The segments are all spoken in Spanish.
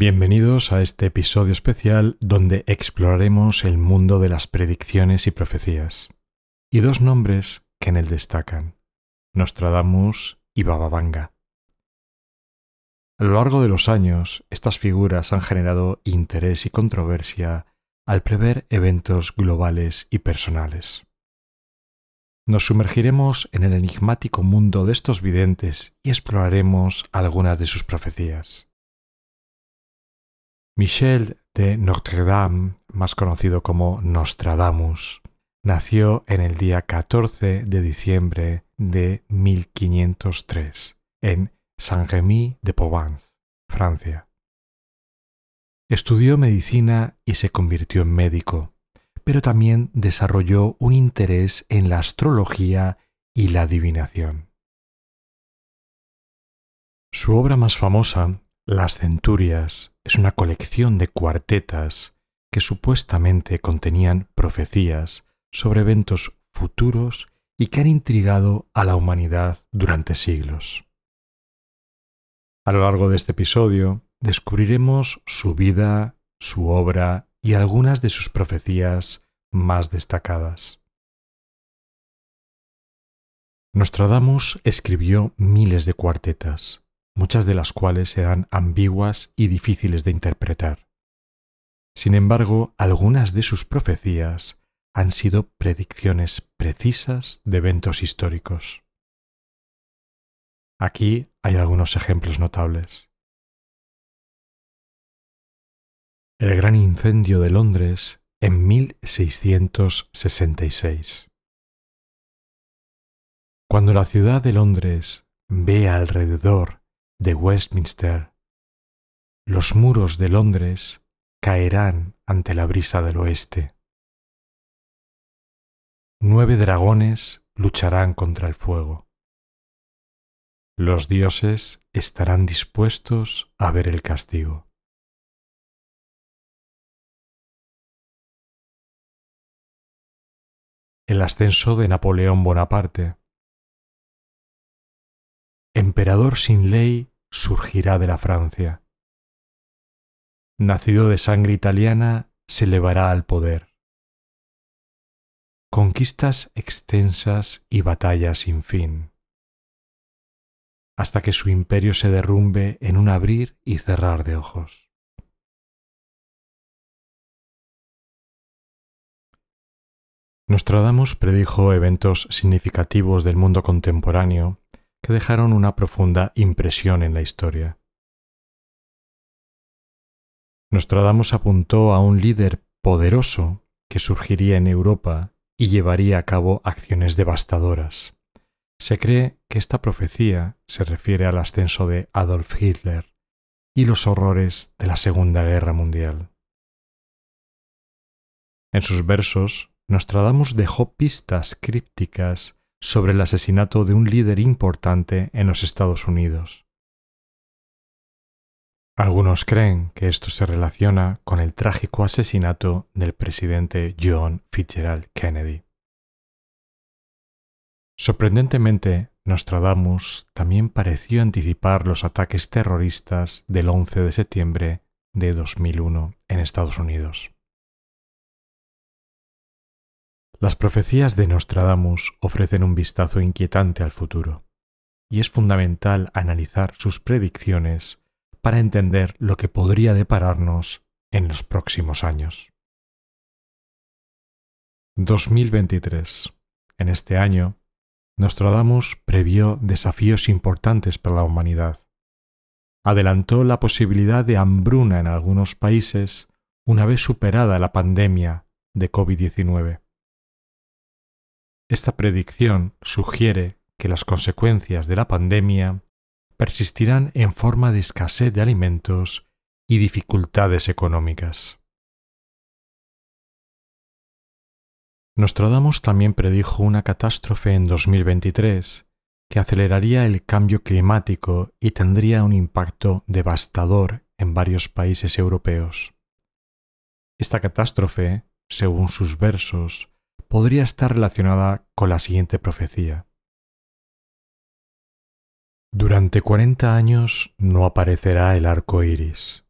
Bienvenidos a este episodio especial donde exploraremos el mundo de las predicciones y profecías. Y dos nombres que en él destacan, Nostradamus y Baba Vanga. A lo largo de los años, estas figuras han generado interés y controversia al prever eventos globales y personales. Nos sumergiremos en el enigmático mundo de estos videntes y exploraremos algunas de sus profecías. Michel de Notre Dame, más conocido como Nostradamus, nació en el día 14 de diciembre de 1503 en Saint-Rémy de Provence, Francia. Estudió medicina y se convirtió en médico, pero también desarrolló un interés en la astrología y la adivinación. Su obra más famosa las Centurias es una colección de cuartetas que supuestamente contenían profecías sobre eventos futuros y que han intrigado a la humanidad durante siglos. A lo largo de este episodio descubriremos su vida, su obra y algunas de sus profecías más destacadas. Nostradamus escribió miles de cuartetas, muchas de las cuales eran ambiguas y difíciles de interpretar. Sin embargo, algunas de sus profecías han sido predicciones precisas de eventos históricos. Aquí hay algunos ejemplos notables. El gran incendio de Londres en 1666. Cuando la ciudad de Londres ve alrededor de Westminster. Los muros de Londres caerán ante la brisa del oeste. Nueve dragones lucharán contra el fuego. Los dioses estarán dispuestos a ver el castigo. El ascenso de Napoleón Bonaparte emperador sin ley surgirá de la Francia. Nacido de sangre italiana, se elevará al poder. Conquistas extensas y batallas sin fin, hasta que su imperio se derrumbe en un abrir y cerrar de ojos. Nostradamus predijo eventos significativos del mundo contemporáneo que dejaron una profunda impresión en la historia. Nostradamus apuntó a un líder poderoso que surgiría en Europa y llevaría a cabo acciones devastadoras. Se cree que esta profecía se refiere al ascenso de Adolf Hitler y los horrores de la Segunda Guerra Mundial. En sus versos, Nostradamus dejó pistas crípticas sobre el asesinato de un líder importante en los Estados Unidos. Algunos creen que esto se relaciona con el trágico asesinato del presidente John Fitzgerald Kennedy. Sorprendentemente, Nostradamus también pareció anticipar los ataques terroristas del 11 de septiembre de 2001 en Estados Unidos. Las profecías de Nostradamus ofrecen un vistazo inquietante al futuro, y es fundamental analizar sus predicciones para entender lo que podría depararnos en los próximos años. 2023. En este año, Nostradamus previó desafíos importantes para la humanidad. Adelantó la posibilidad de hambruna en algunos países una vez superada la pandemia de COVID-19 esta predicción sugiere que las consecuencias de la pandemia persistirán en forma de escasez de alimentos y dificultades económicas. Nostradamus también predijo una catástrofe en 2023 que aceleraría el cambio climático y tendría un impacto devastador en varios países europeos. Esta catástrofe, según sus versos, podría estar relacionada con la siguiente profecía. Durante cuarenta años no aparecerá el arco iris.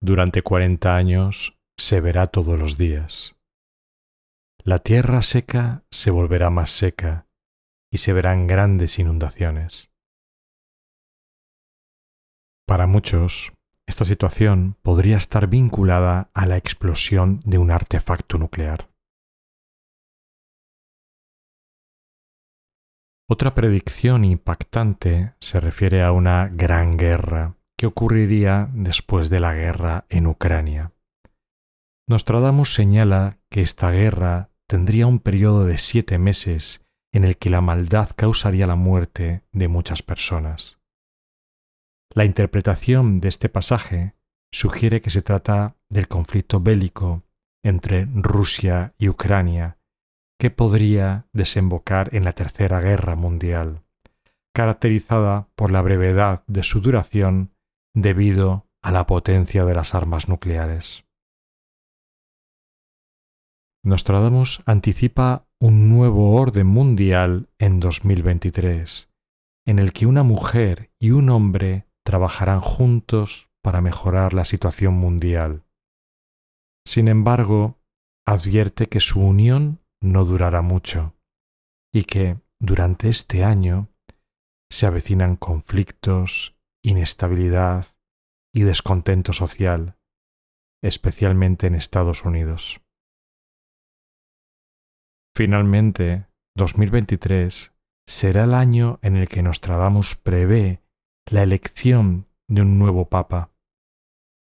durante cuarenta años se verá todos los días. La tierra seca se volverá más seca y se verán grandes inundaciones. Para muchos, esta situación podría estar vinculada a la explosión de un artefacto nuclear. Otra predicción impactante se refiere a una gran guerra que ocurriría después de la guerra en Ucrania. Nostradamus señala que esta guerra tendría un periodo de siete meses en el que la maldad causaría la muerte de muchas personas. La interpretación de este pasaje sugiere que se trata del conflicto bélico entre Rusia y Ucrania, que podría desembocar en la Tercera Guerra Mundial, caracterizada por la brevedad de su duración debido a la potencia de las armas nucleares. Nostradamus anticipa un nuevo orden mundial en 2023, en el que una mujer y un hombre trabajarán juntos para mejorar la situación mundial. Sin embargo, advierte que su unión no durará mucho y que durante este año se avecinan conflictos, inestabilidad y descontento social, especialmente en Estados Unidos. Finalmente, 2023 será el año en el que Nostradamus prevé la elección de un nuevo papa.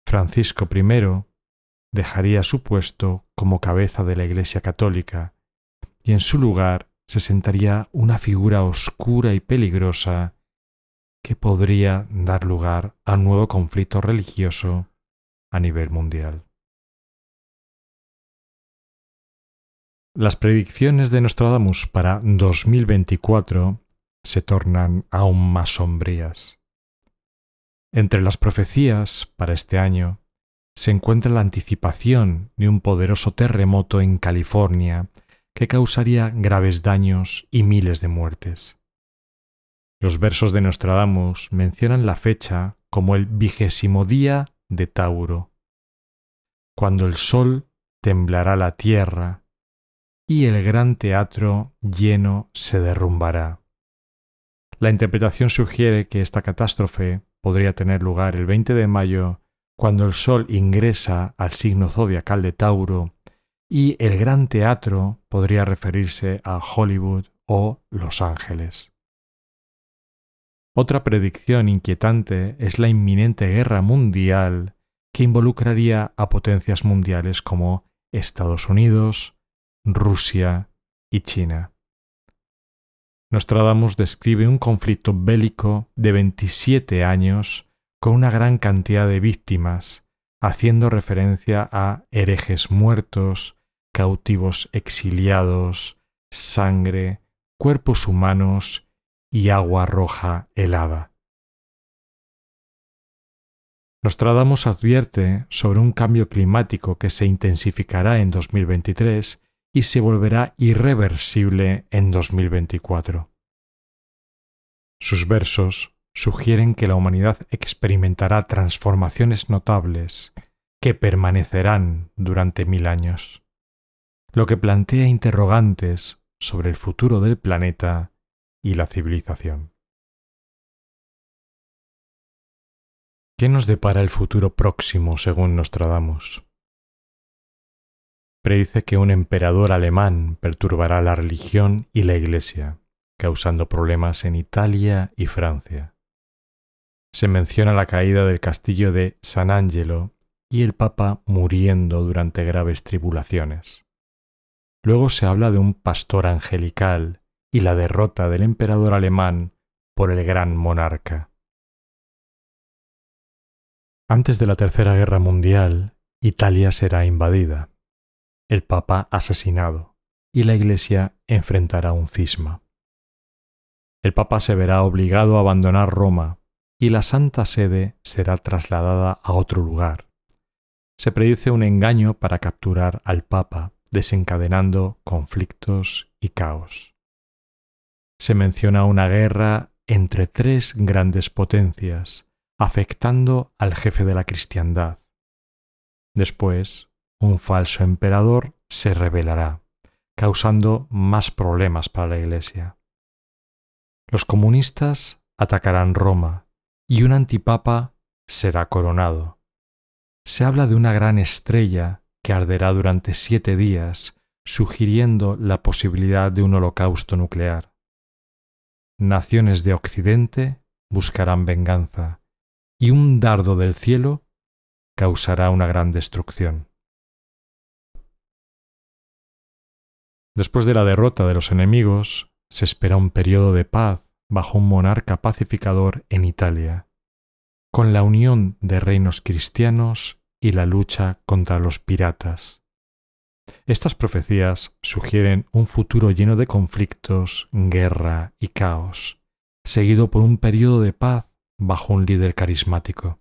Francisco I dejaría su puesto como cabeza de la Iglesia Católica y en su lugar se sentaría una figura oscura y peligrosa que podría dar lugar a un nuevo conflicto religioso a nivel mundial. Las predicciones de Nostradamus para 2024 se tornan aún más sombrías. Entre las profecías para este año se encuentra la anticipación de un poderoso terremoto en California que causaría graves daños y miles de muertes. Los versos de Nostradamus mencionan la fecha como el vigésimo día de Tauro, cuando el sol temblará la tierra y el gran teatro lleno se derrumbará. La interpretación sugiere que esta catástrofe podría tener lugar el 20 de mayo, cuando el Sol ingresa al signo zodiacal de Tauro, y el gran teatro podría referirse a Hollywood o Los Ángeles. Otra predicción inquietante es la inminente guerra mundial que involucraría a potencias mundiales como Estados Unidos, Rusia y China. Nostradamus describe un conflicto bélico de 27 años con una gran cantidad de víctimas, haciendo referencia a herejes muertos, cautivos exiliados, sangre, cuerpos humanos y agua roja helada. Nostradamus advierte sobre un cambio climático que se intensificará en 2023 y se volverá irreversible en 2024. Sus versos sugieren que la humanidad experimentará transformaciones notables que permanecerán durante mil años, lo que plantea interrogantes sobre el futuro del planeta y la civilización. ¿Qué nos depara el futuro próximo según Nostradamus? predice que un emperador alemán perturbará la religión y la Iglesia, causando problemas en Italia y Francia. Se menciona la caída del castillo de San Angelo y el Papa muriendo durante graves tribulaciones. Luego se habla de un pastor angelical y la derrota del emperador alemán por el gran monarca. Antes de la Tercera Guerra Mundial, Italia será invadida el Papa asesinado y la Iglesia enfrentará un cisma. El Papa se verá obligado a abandonar Roma y la Santa Sede será trasladada a otro lugar. Se predice un engaño para capturar al Papa, desencadenando conflictos y caos. Se menciona una guerra entre tres grandes potencias, afectando al jefe de la cristiandad, Después, un falso emperador se rebelará, causando más problemas para la Iglesia. Los comunistas atacarán Roma y un antipapa será coronado. Se habla de una gran estrella que arderá durante siete días, sugiriendo la posibilidad de un holocausto nuclear. Naciones de Occidente buscarán venganza, y un dardo del cielo causará una gran destrucción. Después de la derrota de los enemigos, se espera un periodo de paz bajo un monarca pacificador en Italia, con la unión de reinos cristianos y la lucha contra los piratas. Estas profecías sugieren un futuro lleno de conflictos, guerra y caos, seguido por un periodo de paz bajo un líder carismático.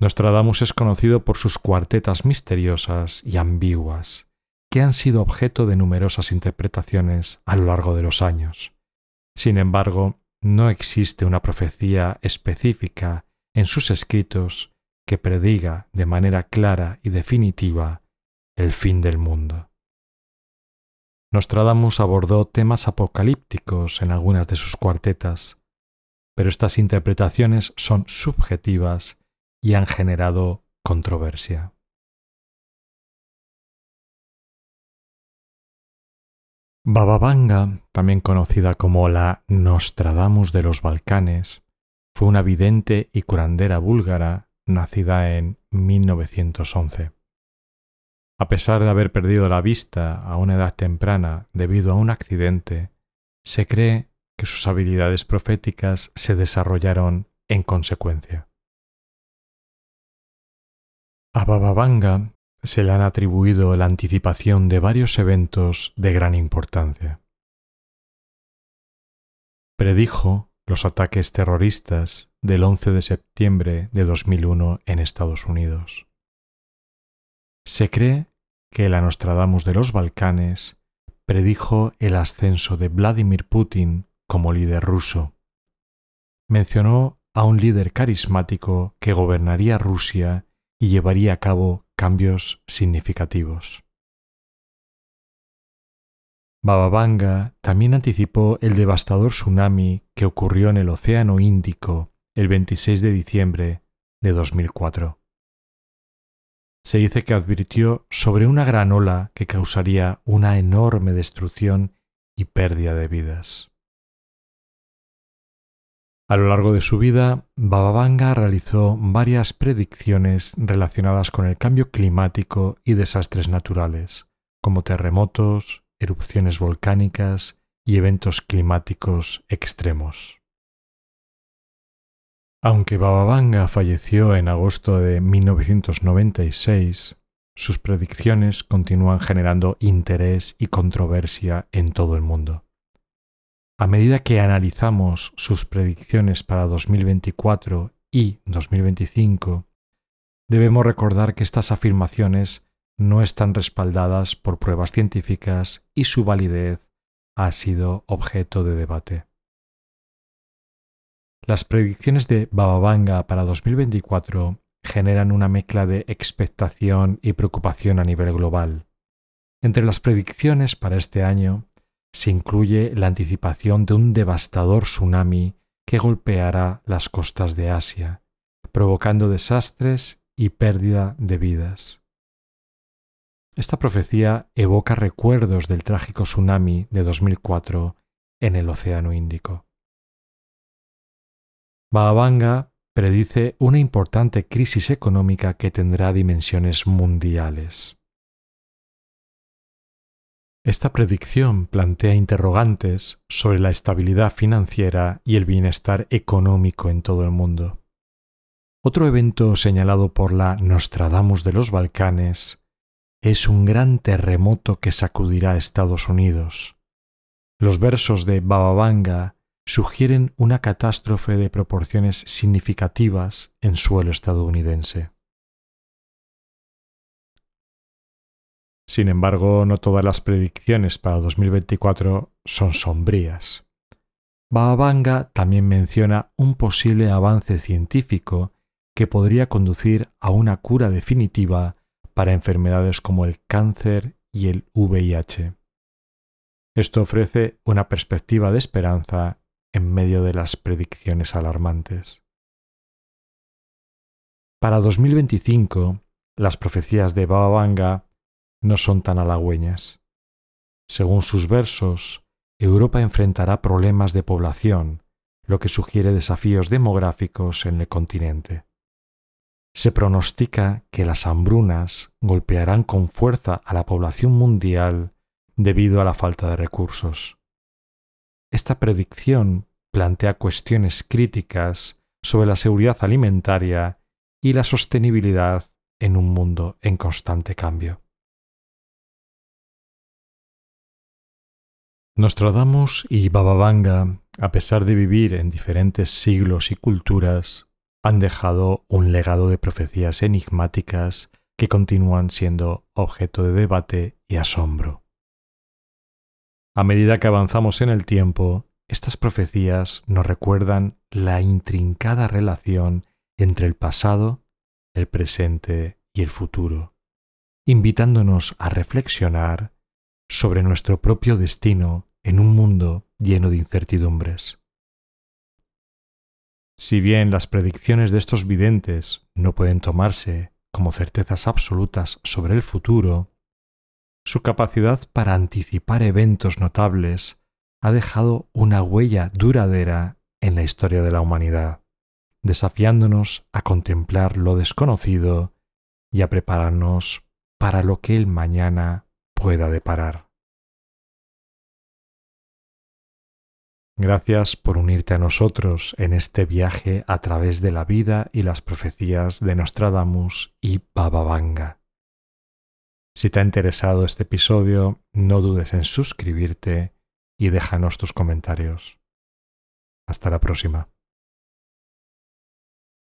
Nostradamus es conocido por sus cuartetas misteriosas y ambiguas, que han sido objeto de numerosas interpretaciones a lo largo de los años. Sin embargo, no existe una profecía específica en sus escritos que prediga de manera clara y definitiva el fin del mundo. Nostradamus abordó temas apocalípticos en algunas de sus cuartetas, pero estas interpretaciones son subjetivas y han generado controversia. Baba Vanga, también conocida como la Nostradamus de los Balcanes, fue una vidente y curandera búlgara nacida en 1911. A pesar de haber perdido la vista a una edad temprana debido a un accidente, se cree que sus habilidades proféticas se desarrollaron en consecuencia. A Bababanga se le han atribuido la anticipación de varios eventos de gran importancia. Predijo los ataques terroristas del 11 de septiembre de 2001 en Estados Unidos. Se cree que el Nostradamus de los Balcanes predijo el ascenso de Vladimir Putin como líder ruso. Mencionó a un líder carismático que gobernaría Rusia y llevaría a cabo cambios significativos. Bababanga también anticipó el devastador tsunami que ocurrió en el Océano Índico el 26 de diciembre de 2004 se dice que advirtió sobre una gran ola que causaría una enorme destrucción y pérdida de vidas. A lo largo de su vida, Bababanga realizó varias predicciones relacionadas con el cambio climático y desastres naturales, como terremotos, erupciones volcánicas y eventos climáticos extremos. Aunque Bababanga falleció en agosto de 1996, sus predicciones continúan generando interés y controversia en todo el mundo. A medida que analizamos sus predicciones para 2024 y 2025, debemos recordar que estas afirmaciones no están respaldadas por pruebas científicas y su validez ha sido objeto de debate. Las predicciones de Bababanga para 2024 generan una mezcla de expectación y preocupación a nivel global. Entre las predicciones para este año se incluye la anticipación de un devastador tsunami que golpeará las costas de Asia, provocando desastres y pérdida de vidas. Esta profecía evoca recuerdos del trágico tsunami de 2004 en el Océano Índico. Bababanga predice una importante crisis económica que tendrá dimensiones mundiales. Esta predicción plantea interrogantes sobre la estabilidad financiera y el bienestar económico en todo el mundo. Otro evento señalado por la Nostradamus de los Balcanes es un gran terremoto que sacudirá a Estados Unidos. Los versos de Bababanga sugieren una catástrofe de proporciones significativas en suelo estadounidense. Sin embargo, no todas las predicciones para 2024 son sombrías. Bababanga también menciona un posible avance científico que podría conducir a una cura definitiva para enfermedades como el cáncer y el VIH. Esto ofrece una perspectiva de esperanza en medio de las predicciones alarmantes. Para 2025, las profecías de Baba Vanga no son tan halagüeñas. Según sus versos, Europa enfrentará problemas de población, lo que sugiere desafíos demográficos en el continente. Se pronostica que las hambrunas golpearán con fuerza a la población mundial debido a la falta de recursos. Esta predicción plantea cuestiones críticas sobre la seguridad alimentaria y la sostenibilidad en un mundo en constante cambio. Nostradamus y Baba Vanga, a pesar de vivir en diferentes siglos y culturas, han dejado un legado de profecías enigmáticas que continúan siendo objeto de debate y asombro. A medida que avanzamos en el tiempo, estas profecías nos recuerdan la intrincada relación entre el pasado, el presente y el futuro, invitándonos a reflexionar sobre nuestro propio destino en un mundo lleno de incertidumbres. Si bien las predicciones de estos videntes no pueden tomarse como certezas absolutas sobre el futuro, su capacidad para anticipar eventos notables ha dejado una huella duradera en la historia de la humanidad, desafiándonos a contemplar lo desconocido y a prepararnos para lo que el mañana pueda deparar. Gracias por unirte a nosotros en este viaje a través de la vida y las profecías de Nostradamus y Baba Vanga. Si te ha interesado este episodio, no dudes en suscribirte y déjanos tus comentarios. Hasta la próxima.